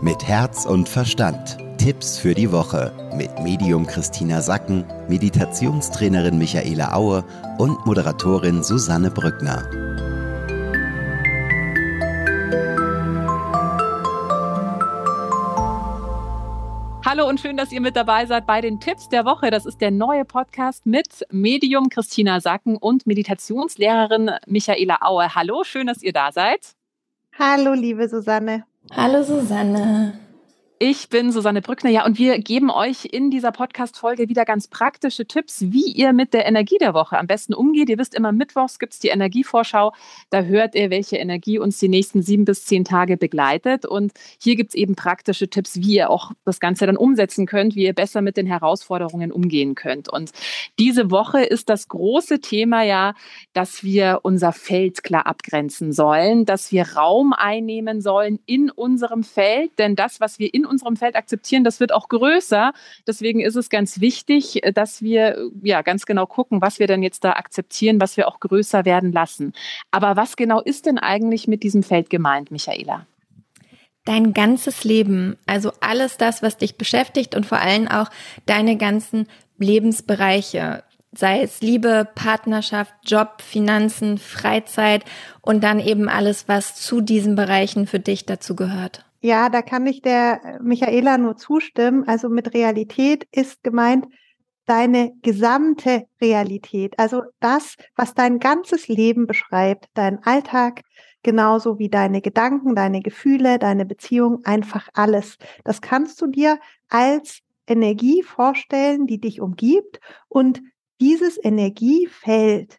Mit Herz und Verstand. Tipps für die Woche mit Medium Christina Sacken, Meditationstrainerin Michaela Aue und Moderatorin Susanne Brückner. Hallo und schön, dass ihr mit dabei seid bei den Tipps der Woche. Das ist der neue Podcast mit Medium Christina Sacken und Meditationslehrerin Michaela Aue. Hallo, schön, dass ihr da seid. Hallo, liebe Susanne. Hallo, Susanne. Ich bin Susanne Brückner, ja, und wir geben euch in dieser Podcast-Folge wieder ganz praktische Tipps, wie ihr mit der Energie der Woche am besten umgeht. Ihr wisst immer, mittwochs gibt es die Energievorschau. Da hört ihr, welche Energie uns die nächsten sieben bis zehn Tage begleitet. Und hier gibt es eben praktische Tipps, wie ihr auch das Ganze dann umsetzen könnt, wie ihr besser mit den Herausforderungen umgehen könnt. Und diese Woche ist das große Thema ja, dass wir unser Feld klar abgrenzen sollen, dass wir Raum einnehmen sollen in unserem Feld. Denn das, was wir in unserem Feld akzeptieren, das wird auch größer. Deswegen ist es ganz wichtig, dass wir ja ganz genau gucken, was wir denn jetzt da akzeptieren, was wir auch größer werden lassen. Aber was genau ist denn eigentlich mit diesem Feld gemeint, Michaela? Dein ganzes Leben, also alles das, was dich beschäftigt und vor allem auch deine ganzen Lebensbereiche, sei es Liebe, Partnerschaft, Job, Finanzen, Freizeit und dann eben alles, was zu diesen Bereichen für dich dazu gehört. Ja, da kann ich der äh, Michaela nur zustimmen. Also mit Realität ist gemeint deine gesamte Realität. Also das, was dein ganzes Leben beschreibt, dein Alltag, genauso wie deine Gedanken, deine Gefühle, deine Beziehung, einfach alles. Das kannst du dir als Energie vorstellen, die dich umgibt. Und dieses Energiefeld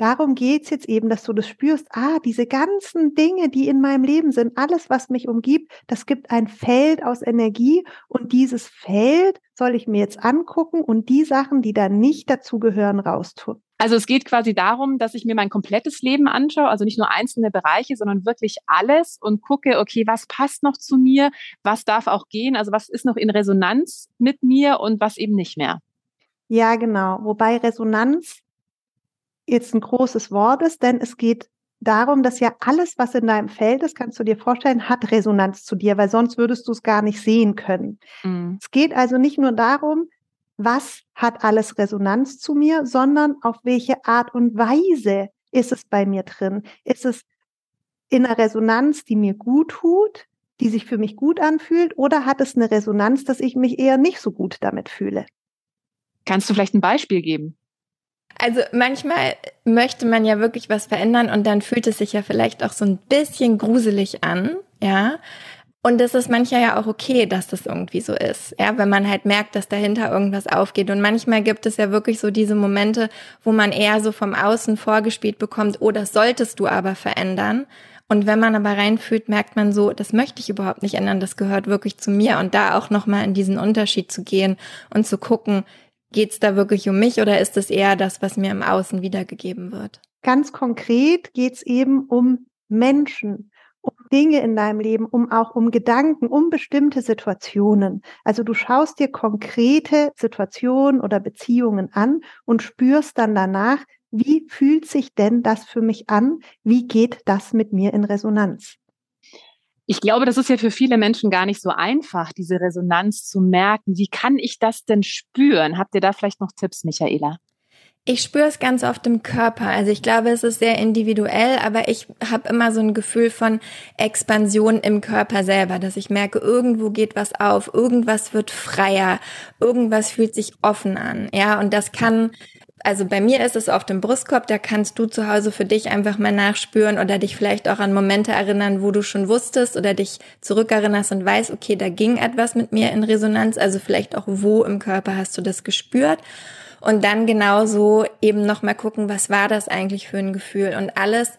darum geht's jetzt eben, dass du das spürst, ah, diese ganzen Dinge, die in meinem Leben sind, alles, was mich umgibt, das gibt ein Feld aus Energie und dieses Feld soll ich mir jetzt angucken und die Sachen, die da nicht dazugehören, raustun. Also es geht quasi darum, dass ich mir mein komplettes Leben anschaue, also nicht nur einzelne Bereiche, sondern wirklich alles und gucke, okay, was passt noch zu mir, was darf auch gehen, also was ist noch in Resonanz mit mir und was eben nicht mehr. Ja, genau. Wobei Resonanz jetzt ein großes Wort ist, denn es geht darum, dass ja alles, was in deinem Feld ist, kannst du dir vorstellen, hat Resonanz zu dir, weil sonst würdest du es gar nicht sehen können. Mhm. Es geht also nicht nur darum, was hat alles Resonanz zu mir, sondern auf welche Art und Weise ist es bei mir drin? Ist es in einer Resonanz, die mir gut tut, die sich für mich gut anfühlt, oder hat es eine Resonanz, dass ich mich eher nicht so gut damit fühle? Kannst du vielleicht ein Beispiel geben? Also manchmal möchte man ja wirklich was verändern und dann fühlt es sich ja vielleicht auch so ein bisschen gruselig an, ja. Und das ist manchmal ja auch okay, dass das irgendwie so ist, ja, wenn man halt merkt, dass dahinter irgendwas aufgeht. Und manchmal gibt es ja wirklich so diese Momente, wo man eher so vom Außen vorgespielt bekommt, oh, das solltest du aber verändern. Und wenn man aber reinfühlt, merkt man so, das möchte ich überhaupt nicht ändern, das gehört wirklich zu mir. Und da auch nochmal in diesen Unterschied zu gehen und zu gucken, Geht es da wirklich um mich oder ist es eher das, was mir im Außen wiedergegeben wird? Ganz konkret geht es eben um Menschen, um Dinge in deinem Leben, um auch um Gedanken, um bestimmte Situationen. Also du schaust dir konkrete Situationen oder Beziehungen an und spürst dann danach, wie fühlt sich denn das für mich an? Wie geht das mit mir in Resonanz? Ich glaube, das ist ja für viele Menschen gar nicht so einfach, diese Resonanz zu merken. Wie kann ich das denn spüren? Habt ihr da vielleicht noch Tipps, Michaela? Ich spüre es ganz oft im Körper. Also ich glaube, es ist sehr individuell, aber ich habe immer so ein Gefühl von Expansion im Körper selber, dass ich merke, irgendwo geht was auf, irgendwas wird freier, irgendwas fühlt sich offen an. Ja, und das kann also bei mir ist es auf dem Brustkorb, da kannst du zu Hause für dich einfach mal nachspüren oder dich vielleicht auch an Momente erinnern, wo du schon wusstest oder dich zurückerinnerst und weißt, okay, da ging etwas mit mir in Resonanz, also vielleicht auch wo im Körper hast du das gespürt und dann genauso eben nochmal gucken, was war das eigentlich für ein Gefühl und alles,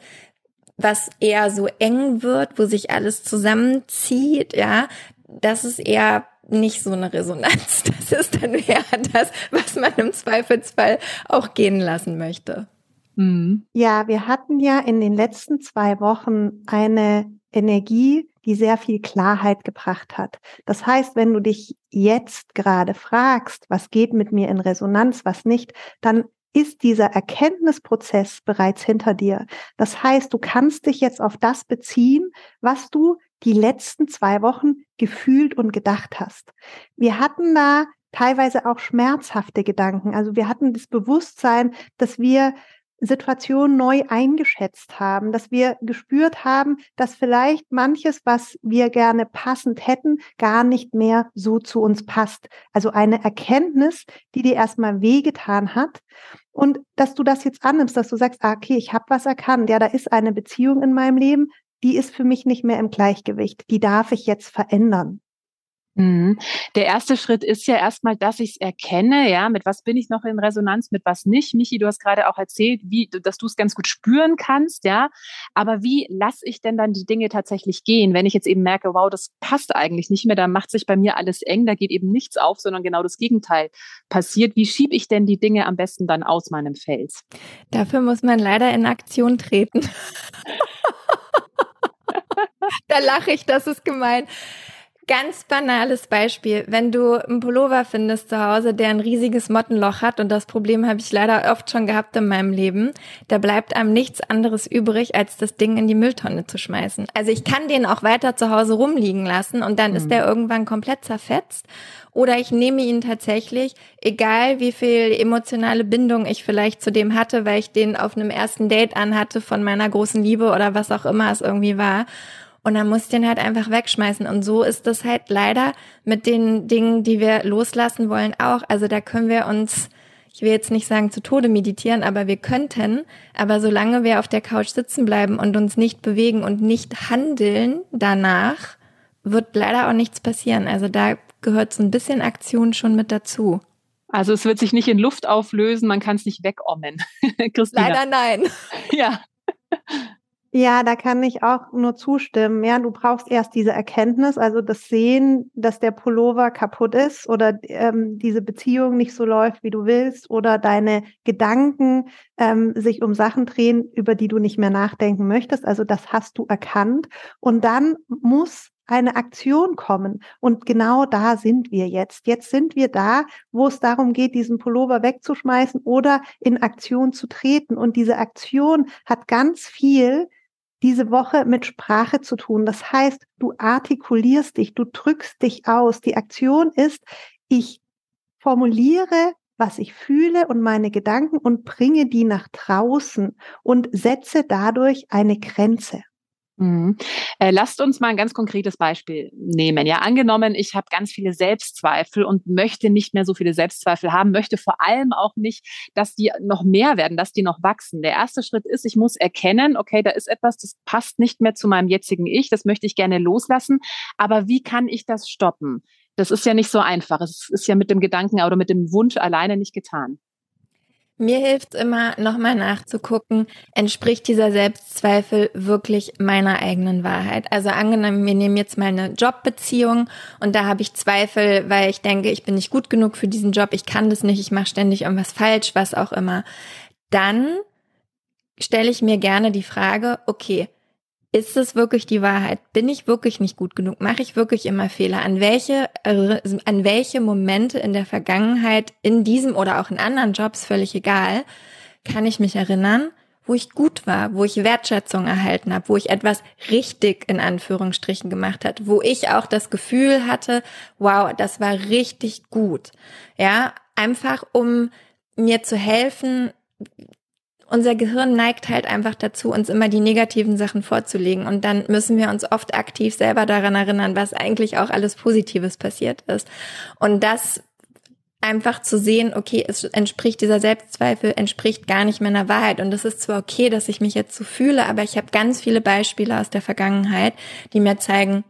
was eher so eng wird, wo sich alles zusammenzieht, ja, das ist eher nicht so eine Resonanz. Das ist dann eher das, was man im Zweifelsfall auch gehen lassen möchte. Mhm. Ja, wir hatten ja in den letzten zwei Wochen eine Energie, die sehr viel Klarheit gebracht hat. Das heißt, wenn du dich jetzt gerade fragst, was geht mit mir in Resonanz, was nicht, dann ist dieser Erkenntnisprozess bereits hinter dir. Das heißt, du kannst dich jetzt auf das beziehen, was du die letzten zwei Wochen gefühlt und gedacht hast. Wir hatten da teilweise auch schmerzhafte Gedanken. Also wir hatten das Bewusstsein, dass wir Situation neu eingeschätzt haben, dass wir gespürt haben, dass vielleicht manches, was wir gerne passend hätten, gar nicht mehr so zu uns passt. Also eine Erkenntnis, die dir erstmal wehgetan hat und dass du das jetzt annimmst, dass du sagst, ah, okay, ich habe was erkannt, ja, da ist eine Beziehung in meinem Leben, die ist für mich nicht mehr im Gleichgewicht, die darf ich jetzt verändern. Mhm. Der erste Schritt ist ja erstmal, dass ich es erkenne, ja, mit was bin ich noch in Resonanz, mit was nicht. Michi, du hast gerade auch erzählt, wie, dass du es ganz gut spüren kannst, ja. Aber wie lasse ich denn dann die Dinge tatsächlich gehen, wenn ich jetzt eben merke, wow, das passt eigentlich nicht mehr, da macht sich bei mir alles eng, da geht eben nichts auf, sondern genau das Gegenteil passiert. Wie schiebe ich denn die Dinge am besten dann aus meinem Fels? Dafür muss man leider in Aktion treten. da lache ich, das ist gemein. Ganz banales Beispiel. Wenn du einen Pullover findest zu Hause, der ein riesiges Mottenloch hat, und das Problem habe ich leider oft schon gehabt in meinem Leben, da bleibt einem nichts anderes übrig, als das Ding in die Mülltonne zu schmeißen. Also ich kann den auch weiter zu Hause rumliegen lassen und dann mhm. ist der irgendwann komplett zerfetzt. Oder ich nehme ihn tatsächlich, egal wie viel emotionale Bindung ich vielleicht zu dem hatte, weil ich den auf einem ersten Date anhatte von meiner großen Liebe oder was auch immer es irgendwie war und dann muss ich den halt einfach wegschmeißen. Und so ist das halt leider mit den Dingen, die wir loslassen wollen, auch. Also da können wir uns, ich will jetzt nicht sagen zu Tode meditieren, aber wir könnten. Aber solange wir auf der Couch sitzen bleiben und uns nicht bewegen und nicht handeln danach, wird leider auch nichts passieren. Also da gehört so ein bisschen Aktion schon mit dazu. Also es wird sich nicht in Luft auflösen, man kann es nicht wegommen. Christina. Leider nein. Ja. Ja, da kann ich auch nur zustimmen. Ja, du brauchst erst diese Erkenntnis, also das Sehen, dass der Pullover kaputt ist oder ähm, diese Beziehung nicht so läuft, wie du willst oder deine Gedanken ähm, sich um Sachen drehen, über die du nicht mehr nachdenken möchtest. Also das hast du erkannt. Und dann muss eine Aktion kommen. Und genau da sind wir jetzt. Jetzt sind wir da, wo es darum geht, diesen Pullover wegzuschmeißen oder in Aktion zu treten. Und diese Aktion hat ganz viel diese Woche mit Sprache zu tun. Das heißt, du artikulierst dich, du drückst dich aus. Die Aktion ist, ich formuliere, was ich fühle und meine Gedanken und bringe die nach draußen und setze dadurch eine Grenze. Mhm. Äh, lasst uns mal ein ganz konkretes Beispiel nehmen. Ja, angenommen, ich habe ganz viele Selbstzweifel und möchte nicht mehr so viele Selbstzweifel haben, möchte vor allem auch nicht, dass die noch mehr werden, dass die noch wachsen. Der erste Schritt ist, ich muss erkennen, okay, da ist etwas, das passt nicht mehr zu meinem jetzigen Ich, das möchte ich gerne loslassen. Aber wie kann ich das stoppen? Das ist ja nicht so einfach. Es ist ja mit dem Gedanken oder mit dem Wunsch alleine nicht getan. Mir hilft immer, nochmal nachzugucken, entspricht dieser Selbstzweifel wirklich meiner eigenen Wahrheit? Also angenommen, wir nehmen jetzt mal eine Jobbeziehung und da habe ich Zweifel, weil ich denke, ich bin nicht gut genug für diesen Job, ich kann das nicht, ich mache ständig irgendwas falsch, was auch immer. Dann stelle ich mir gerne die Frage, okay, ist es wirklich die Wahrheit? Bin ich wirklich nicht gut genug? Mache ich wirklich immer Fehler? An welche, an welche Momente in der Vergangenheit, in diesem oder auch in anderen Jobs, völlig egal, kann ich mich erinnern, wo ich gut war, wo ich Wertschätzung erhalten habe, wo ich etwas richtig in Anführungsstrichen gemacht hat, wo ich auch das Gefühl hatte, wow, das war richtig gut. Ja, einfach um mir zu helfen, unser Gehirn neigt halt einfach dazu, uns immer die negativen Sachen vorzulegen. Und dann müssen wir uns oft aktiv selber daran erinnern, was eigentlich auch alles Positives passiert ist. Und das einfach zu sehen, okay, es entspricht dieser Selbstzweifel, entspricht gar nicht meiner Wahrheit. Und es ist zwar okay, dass ich mich jetzt so fühle, aber ich habe ganz viele Beispiele aus der Vergangenheit, die mir zeigen,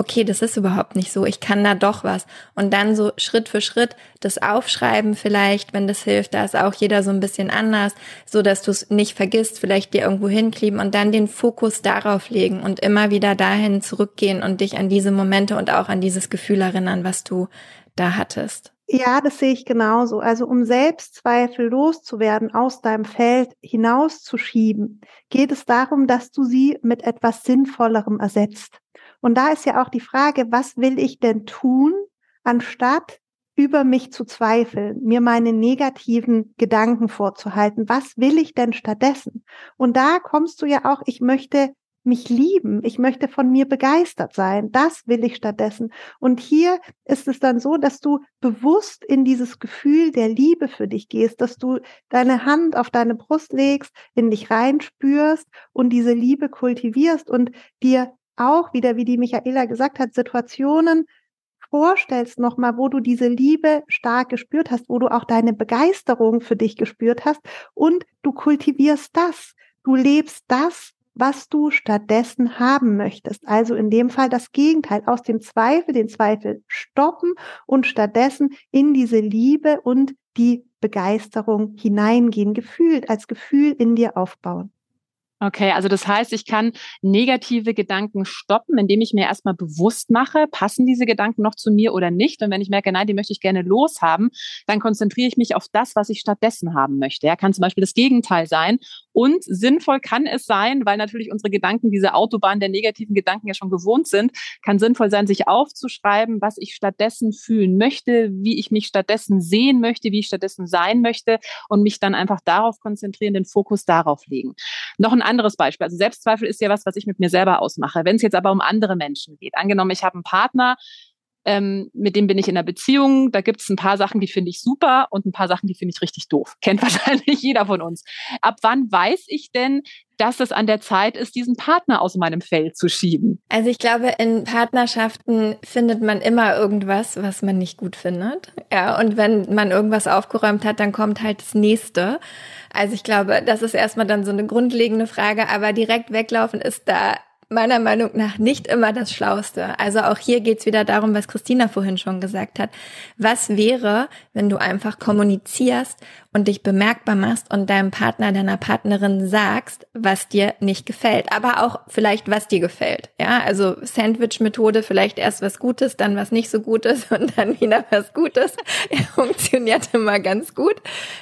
okay, das ist überhaupt nicht so, ich kann da doch was. Und dann so Schritt für Schritt das Aufschreiben vielleicht, wenn das hilft, da ist auch jeder so ein bisschen anders, so dass du es nicht vergisst, vielleicht dir irgendwo hinkleben und dann den Fokus darauf legen und immer wieder dahin zurückgehen und dich an diese Momente und auch an dieses Gefühl erinnern, was du da hattest. Ja, das sehe ich genauso. Also um Selbstzweifel loszuwerden, aus deinem Feld hinauszuschieben, geht es darum, dass du sie mit etwas Sinnvollerem ersetzt. Und da ist ja auch die Frage, was will ich denn tun, anstatt über mich zu zweifeln, mir meine negativen Gedanken vorzuhalten. Was will ich denn stattdessen? Und da kommst du ja auch, ich möchte mich lieben, ich möchte von mir begeistert sein, das will ich stattdessen. Und hier ist es dann so, dass du bewusst in dieses Gefühl der Liebe für dich gehst, dass du deine Hand auf deine Brust legst, in dich reinspürst und diese Liebe kultivierst und dir auch wieder, wie die Michaela gesagt hat, Situationen vorstellst nochmal, wo du diese Liebe stark gespürt hast, wo du auch deine Begeisterung für dich gespürt hast und du kultivierst das. Du lebst das, was du stattdessen haben möchtest. Also in dem Fall das Gegenteil, aus dem Zweifel, den Zweifel stoppen und stattdessen in diese Liebe und die Begeisterung hineingehen, gefühlt als Gefühl in dir aufbauen. Okay, also das heißt, ich kann negative Gedanken stoppen, indem ich mir erstmal bewusst mache, passen diese Gedanken noch zu mir oder nicht. Und wenn ich merke, nein, die möchte ich gerne loshaben, dann konzentriere ich mich auf das, was ich stattdessen haben möchte. Ja, kann zum Beispiel das Gegenteil sein. Und sinnvoll kann es sein, weil natürlich unsere Gedanken diese Autobahn der negativen Gedanken ja schon gewohnt sind, kann sinnvoll sein, sich aufzuschreiben, was ich stattdessen fühlen möchte, wie ich mich stattdessen sehen möchte, wie ich stattdessen sein möchte und mich dann einfach darauf konzentrieren, den Fokus darauf legen. Noch ein anderes Beispiel. Also Selbstzweifel ist ja was, was ich mit mir selber ausmache. Wenn es jetzt aber um andere Menschen geht, angenommen, ich habe einen Partner, ähm, mit dem bin ich in einer Beziehung. Da gibt es ein paar Sachen, die finde ich super und ein paar Sachen, die finde ich richtig doof. Kennt wahrscheinlich jeder von uns. Ab wann weiß ich denn, dass es an der Zeit ist, diesen Partner aus meinem Feld zu schieben? Also ich glaube, in Partnerschaften findet man immer irgendwas, was man nicht gut findet. Ja, und wenn man irgendwas aufgeräumt hat, dann kommt halt das nächste. Also ich glaube, das ist erstmal dann so eine grundlegende Frage, aber direkt weglaufen ist da meiner Meinung nach nicht immer das Schlauste. Also auch hier geht's wieder darum, was Christina vorhin schon gesagt hat. Was wäre, wenn du einfach kommunizierst und dich bemerkbar machst und deinem Partner, deiner Partnerin sagst, was dir nicht gefällt, aber auch vielleicht, was dir gefällt. Ja, also Sandwich-Methode, vielleicht erst was Gutes, dann was nicht so Gutes und dann wieder was Gutes. Funktioniert immer ganz gut.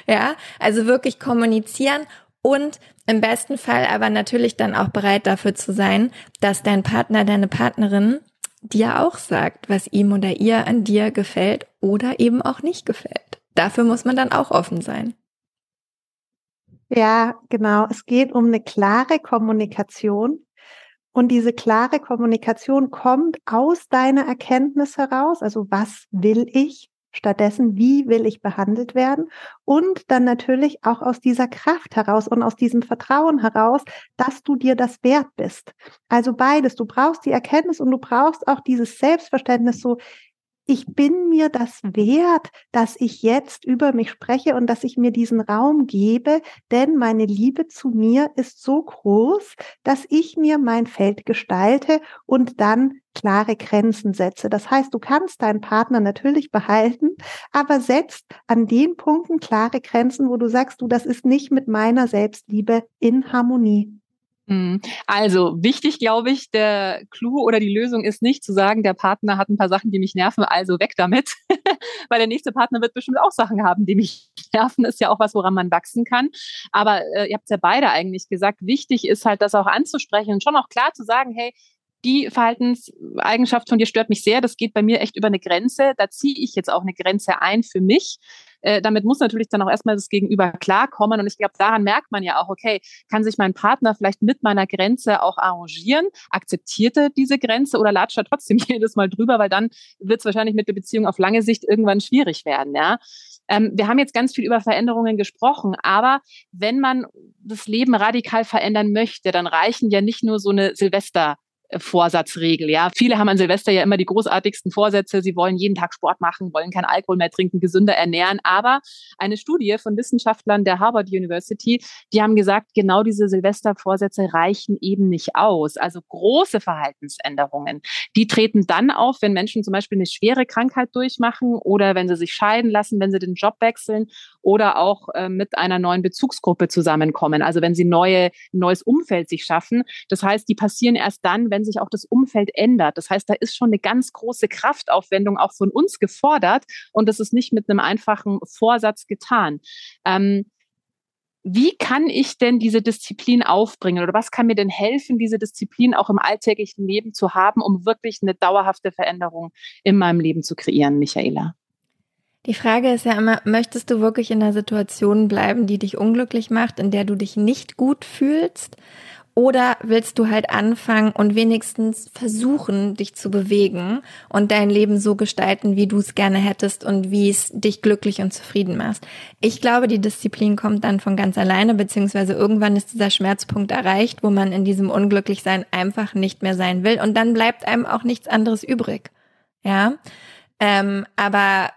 Ja, also wirklich kommunizieren und im besten Fall aber natürlich dann auch bereit dafür zu sein, dass dein Partner, deine Partnerin dir auch sagt, was ihm oder ihr an dir gefällt oder eben auch nicht gefällt. Dafür muss man dann auch offen sein. Ja, genau. Es geht um eine klare Kommunikation. Und diese klare Kommunikation kommt aus deiner Erkenntnis heraus. Also was will ich? Stattdessen, wie will ich behandelt werden? Und dann natürlich auch aus dieser Kraft heraus und aus diesem Vertrauen heraus, dass du dir das wert bist. Also beides. Du brauchst die Erkenntnis und du brauchst auch dieses Selbstverständnis so, ich bin mir das wert, dass ich jetzt über mich spreche und dass ich mir diesen Raum gebe, denn meine Liebe zu mir ist so groß, dass ich mir mein Feld gestalte und dann klare Grenzen setze. Das heißt, du kannst deinen Partner natürlich behalten, aber setzt an den Punkten klare Grenzen, wo du sagst, du, das ist nicht mit meiner Selbstliebe in Harmonie. Mhm. Also wichtig, glaube ich, der Clou oder die Lösung ist nicht zu sagen, der Partner hat ein paar Sachen, die mich nerven, also weg damit, weil der nächste Partner wird bestimmt auch Sachen haben, die mich nerven. Ist ja auch was, woran man wachsen kann. Aber äh, ihr habt es ja beide eigentlich gesagt, wichtig ist halt, das auch anzusprechen und schon auch klar zu sagen, hey, die Verhaltenseigenschaft von dir stört mich sehr, das geht bei mir echt über eine Grenze, da ziehe ich jetzt auch eine Grenze ein für mich. Äh, damit muss natürlich dann auch erstmal das Gegenüber klarkommen. Und ich glaube, daran merkt man ja auch, okay, kann sich mein Partner vielleicht mit meiner Grenze auch arrangieren, akzeptiert er diese Grenze oder latscht er trotzdem jedes Mal drüber, weil dann wird es wahrscheinlich mit der Beziehung auf lange Sicht irgendwann schwierig werden, ja. Ähm, wir haben jetzt ganz viel über Veränderungen gesprochen, aber wenn man das Leben radikal verändern möchte, dann reichen ja nicht nur so eine Silvester Vorsatzregel. Ja, viele haben an Silvester ja immer die großartigsten Vorsätze. Sie wollen jeden Tag Sport machen, wollen kein Alkohol mehr trinken, gesünder ernähren. Aber eine Studie von Wissenschaftlern der Harvard University, die haben gesagt, genau diese Silvestervorsätze reichen eben nicht aus. Also große Verhaltensänderungen, die treten dann auf, wenn Menschen zum Beispiel eine schwere Krankheit durchmachen oder wenn sie sich scheiden lassen, wenn sie den Job wechseln oder auch äh, mit einer neuen Bezugsgruppe zusammenkommen. Also wenn sie neue, neues Umfeld sich schaffen. Das heißt, die passieren erst dann, wenn wenn sich auch das Umfeld ändert. Das heißt, da ist schon eine ganz große Kraftaufwendung auch von uns gefordert und das ist nicht mit einem einfachen Vorsatz getan. Ähm, wie kann ich denn diese Disziplin aufbringen oder was kann mir denn helfen, diese Disziplin auch im alltäglichen Leben zu haben, um wirklich eine dauerhafte Veränderung in meinem Leben zu kreieren, Michaela? Die Frage ist ja immer, möchtest du wirklich in einer Situation bleiben, die dich unglücklich macht, in der du dich nicht gut fühlst? Oder willst du halt anfangen und wenigstens versuchen, dich zu bewegen und dein Leben so gestalten, wie du es gerne hättest und wie es dich glücklich und zufrieden macht? Ich glaube, die Disziplin kommt dann von ganz alleine, beziehungsweise irgendwann ist dieser Schmerzpunkt erreicht, wo man in diesem Unglücklichsein einfach nicht mehr sein will und dann bleibt einem auch nichts anderes übrig. Ja, ähm, aber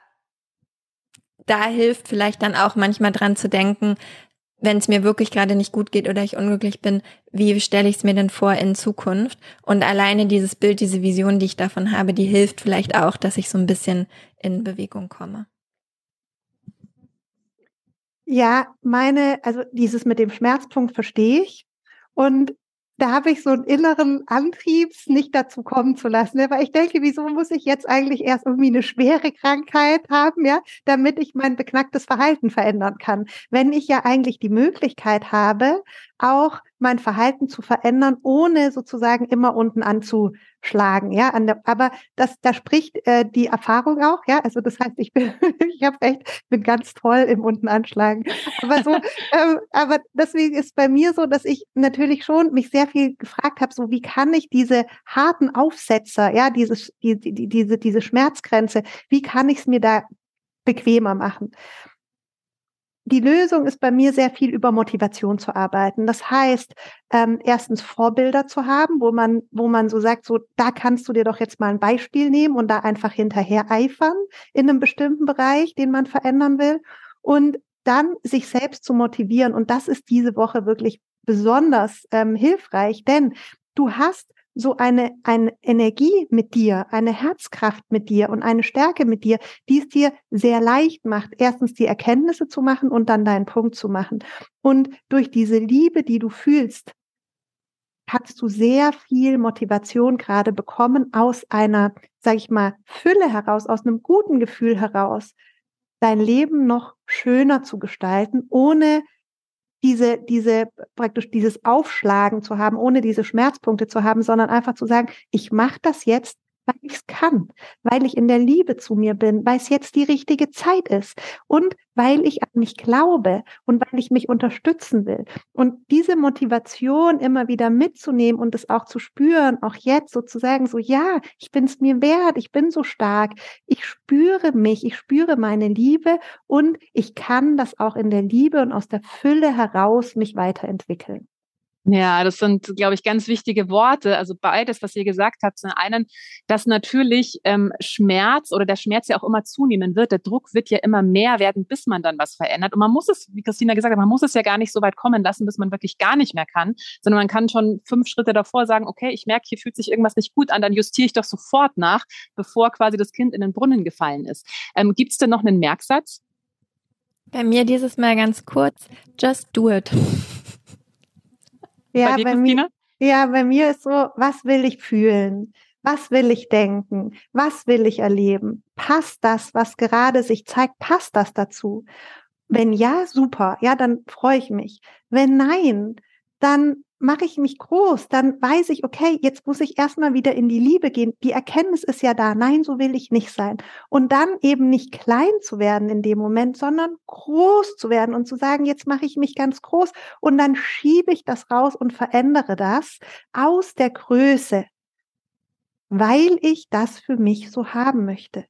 da hilft vielleicht dann auch manchmal dran zu denken, wenn es mir wirklich gerade nicht gut geht oder ich unglücklich bin, wie stelle ich es mir denn vor in Zukunft? Und alleine dieses Bild, diese Vision, die ich davon habe, die hilft vielleicht auch, dass ich so ein bisschen in Bewegung komme. Ja, meine, also dieses mit dem Schmerzpunkt verstehe ich. Und da habe ich so einen inneren Antrieb, nicht dazu kommen zu lassen. Ne? Weil ich denke, wieso muss ich jetzt eigentlich erst irgendwie eine schwere Krankheit haben, ja, damit ich mein beknacktes Verhalten verändern kann? Wenn ich ja eigentlich die Möglichkeit habe, auch mein Verhalten zu verändern, ohne sozusagen immer unten anzuschlagen. Ja, an der, aber das, da spricht äh, die Erfahrung auch. Ja, also das heißt, ich bin, ich habe echt, bin ganz toll im unten anschlagen. Aber so, ähm, aber deswegen ist bei mir so, dass ich natürlich schon mich sehr viel gefragt habe, so wie kann ich diese harten Aufsetzer, ja, dieses, die, die, diese, diese Schmerzgrenze, wie kann ich es mir da bequemer machen? Die Lösung ist bei mir sehr viel über Motivation zu arbeiten. Das heißt, ähm, erstens Vorbilder zu haben, wo man, wo man so sagt, so da kannst du dir doch jetzt mal ein Beispiel nehmen und da einfach hinterher eifern in einem bestimmten Bereich, den man verändern will. Und dann sich selbst zu motivieren. Und das ist diese Woche wirklich besonders ähm, hilfreich, denn du hast so eine, eine Energie mit dir, eine Herzkraft mit dir und eine Stärke mit dir, die es dir sehr leicht macht, erstens die Erkenntnisse zu machen und dann deinen Punkt zu machen. Und durch diese Liebe, die du fühlst, hast du sehr viel Motivation gerade bekommen aus einer, sag ich mal, Fülle heraus, aus einem guten Gefühl heraus, dein Leben noch schöner zu gestalten, ohne diese, diese, praktisch dieses Aufschlagen zu haben, ohne diese Schmerzpunkte zu haben, sondern einfach zu sagen, ich mache das jetzt, weil ich es kann, weil ich in der Liebe zu mir bin, weil es jetzt die richtige Zeit ist und weil ich an mich glaube und weil ich mich unterstützen will. Und diese Motivation immer wieder mitzunehmen und es auch zu spüren, auch jetzt sozusagen so, ja, ich bin es mir wert, ich bin so stark, ich spüre mich, ich spüre meine Liebe und ich kann das auch in der Liebe und aus der Fülle heraus mich weiterentwickeln. Ja, das sind, glaube ich, ganz wichtige Worte. Also beides, was ihr gesagt habt. Zum einen, dass natürlich ähm, Schmerz oder der Schmerz ja auch immer zunehmen wird. Der Druck wird ja immer mehr werden, bis man dann was verändert. Und man muss es, wie Christina gesagt hat, man muss es ja gar nicht so weit kommen lassen, bis man wirklich gar nicht mehr kann, sondern man kann schon fünf Schritte davor sagen, okay, ich merke, hier fühlt sich irgendwas nicht gut an, dann justiere ich doch sofort nach, bevor quasi das Kind in den Brunnen gefallen ist. Ähm, Gibt es denn noch einen Merksatz? Bei mir dieses Mal ganz kurz, just do it. Ja, bei, dir, bei mir, ja, bei mir ist so, was will ich fühlen? Was will ich denken? Was will ich erleben? Passt das, was gerade sich zeigt, passt das dazu? Wenn ja, super, ja, dann freue ich mich. Wenn nein, dann mache ich mich groß, dann weiß ich, okay, jetzt muss ich erstmal wieder in die Liebe gehen. Die Erkenntnis ist ja da, nein, so will ich nicht sein. Und dann eben nicht klein zu werden in dem Moment, sondern groß zu werden und zu sagen, jetzt mache ich mich ganz groß und dann schiebe ich das raus und verändere das aus der Größe, weil ich das für mich so haben möchte.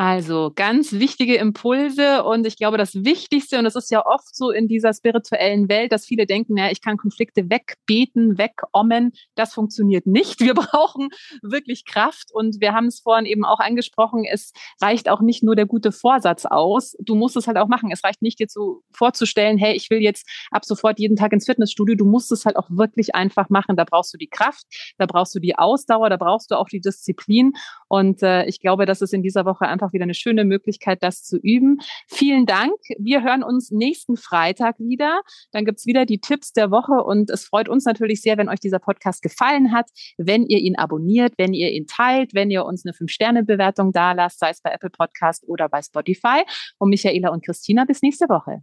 Also ganz wichtige Impulse und ich glaube, das Wichtigste, und es ist ja oft so in dieser spirituellen Welt, dass viele denken, ja, ich kann Konflikte wegbeten, wegommen. Das funktioniert nicht. Wir brauchen wirklich Kraft und wir haben es vorhin eben auch angesprochen, es reicht auch nicht nur der gute Vorsatz aus. Du musst es halt auch machen. Es reicht nicht dir so vorzustellen, hey, ich will jetzt ab sofort jeden Tag ins Fitnessstudio. Du musst es halt auch wirklich einfach machen. Da brauchst du die Kraft, da brauchst du die Ausdauer, da brauchst du auch die Disziplin. Und äh, ich glaube, dass es in dieser Woche einfach einfach wieder eine schöne Möglichkeit, das zu üben. Vielen Dank. Wir hören uns nächsten Freitag wieder. Dann gibt's wieder die Tipps der Woche und es freut uns natürlich sehr, wenn euch dieser Podcast gefallen hat, wenn ihr ihn abonniert, wenn ihr ihn teilt, wenn ihr uns eine Fünf-Sterne-Bewertung da lasst, sei es bei Apple Podcast oder bei Spotify. Und Michaela und Christina, bis nächste Woche.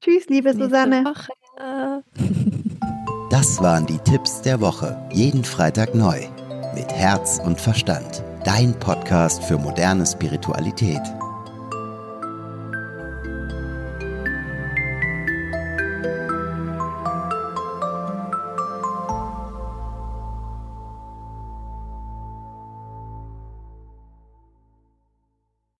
Tschüss, liebe Susanne. Das waren die Tipps der Woche. Jeden Freitag neu. Mit Herz und Verstand dein Podcast für moderne Spiritualität.